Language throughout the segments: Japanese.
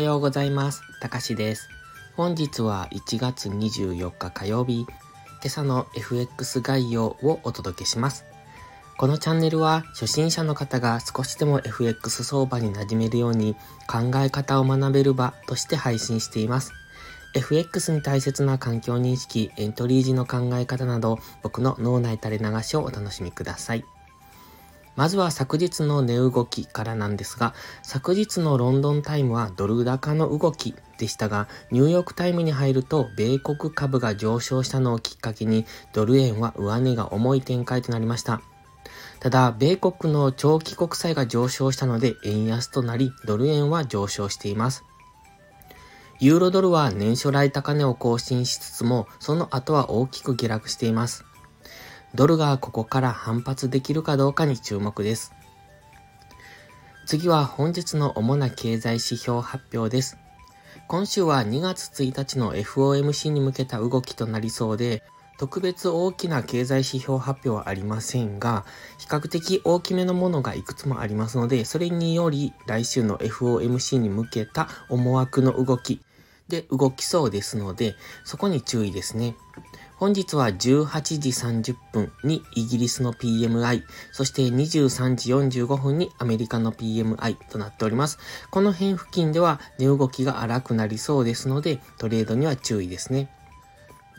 はようございます。たかしです。本日は1月24日火曜日、今朝の FX 概要をお届けします。このチャンネルは初心者の方が少しでも FX 相場に馴染めるように考え方を学べる場として配信しています。FX に大切な環境認識、エントリー時の考え方など僕の脳内垂れ流しをお楽しみください。まずは昨日の値動きからなんですが、昨日のロンドンタイムはドル高の動きでしたが、ニューヨークタイムに入ると米国株が上昇したのをきっかけに、ドル円は上値が重い展開となりました。ただ、米国の長期国債が上昇したので円安となり、ドル円は上昇しています。ユーロドルは年初来高値を更新しつつも、その後は大きく下落しています。ドルがここから反発できるかどうかに注目です。次は本日の主な経済指標発表です。今週は2月1日の FOMC に向けた動きとなりそうで、特別大きな経済指標発表はありませんが、比較的大きめのものがいくつもありますので、それにより来週の FOMC に向けた思惑の動きで動きそうですので、そこに注意ですね。本日は18時30分にイギリスの PMI、そして23時45分にアメリカの PMI となっております。この辺付近では値動きが荒くなりそうですので、トレードには注意ですね。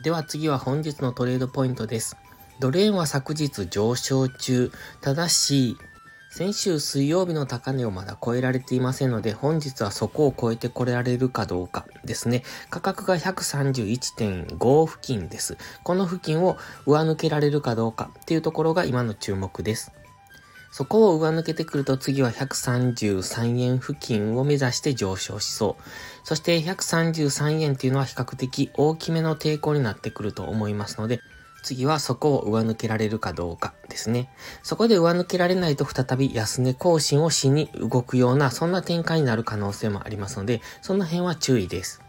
では次は本日のトレードポイントです。ドル円は昨日上昇中、ただし、先週水曜日の高値をまだ超えられていませんので、本日はそこを超えてこれられるかどうかですね。価格が131.5付近です。この付近を上抜けられるかどうかっていうところが今の注目です。そこを上抜けてくると次は133円付近を目指して上昇しそう。そして133円っていうのは比較的大きめの抵抗になってくると思いますので、次はそこを上抜けられるかどうかですね。そこで上抜けられないと再び安値更新をしに動くような、そんな展開になる可能性もありますので、その辺は注意です。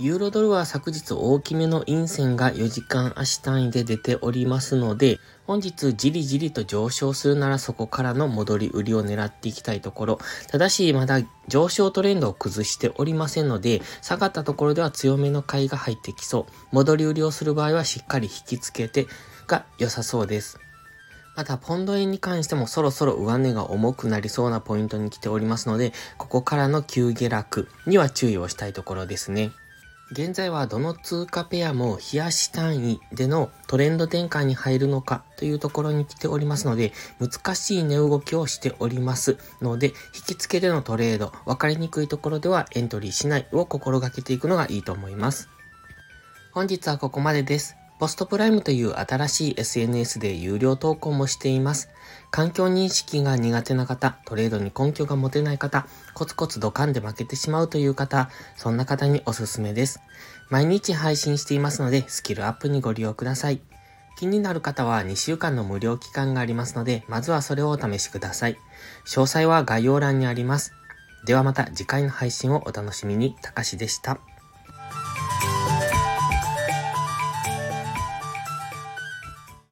ユーロドルは昨日大きめの陰線が4時間足単位で出ておりますので、本日じりじりと上昇するならそこからの戻り売りを狙っていきたいところ。ただしまだ上昇トレンドを崩しておりませんので、下がったところでは強めの買いが入ってきそう。戻り売りをする場合はしっかり引き付けてが良さそうです。また、ポンド円に関してもそろそろ上値が重くなりそうなポイントに来ておりますので、ここからの急下落には注意をしたいところですね。現在はどの通貨ペアも冷やし単位でのトレンド転換に入るのかというところに来ておりますので、難しい値動きをしておりますので、引き付けでのトレード、分かりにくいところではエントリーしないを心がけていくのがいいと思います。本日はここまでです。ポストプライムという新しい SNS で有料投稿もしています。環境認識が苦手な方、トレードに根拠が持てない方、コツコツドカンで負けてしまうという方、そんな方におすすめです。毎日配信していますので、スキルアップにご利用ください。気になる方は2週間の無料期間がありますので、まずはそれをお試しください。詳細は概要欄にあります。ではまた次回の配信をお楽しみに、たかしでした。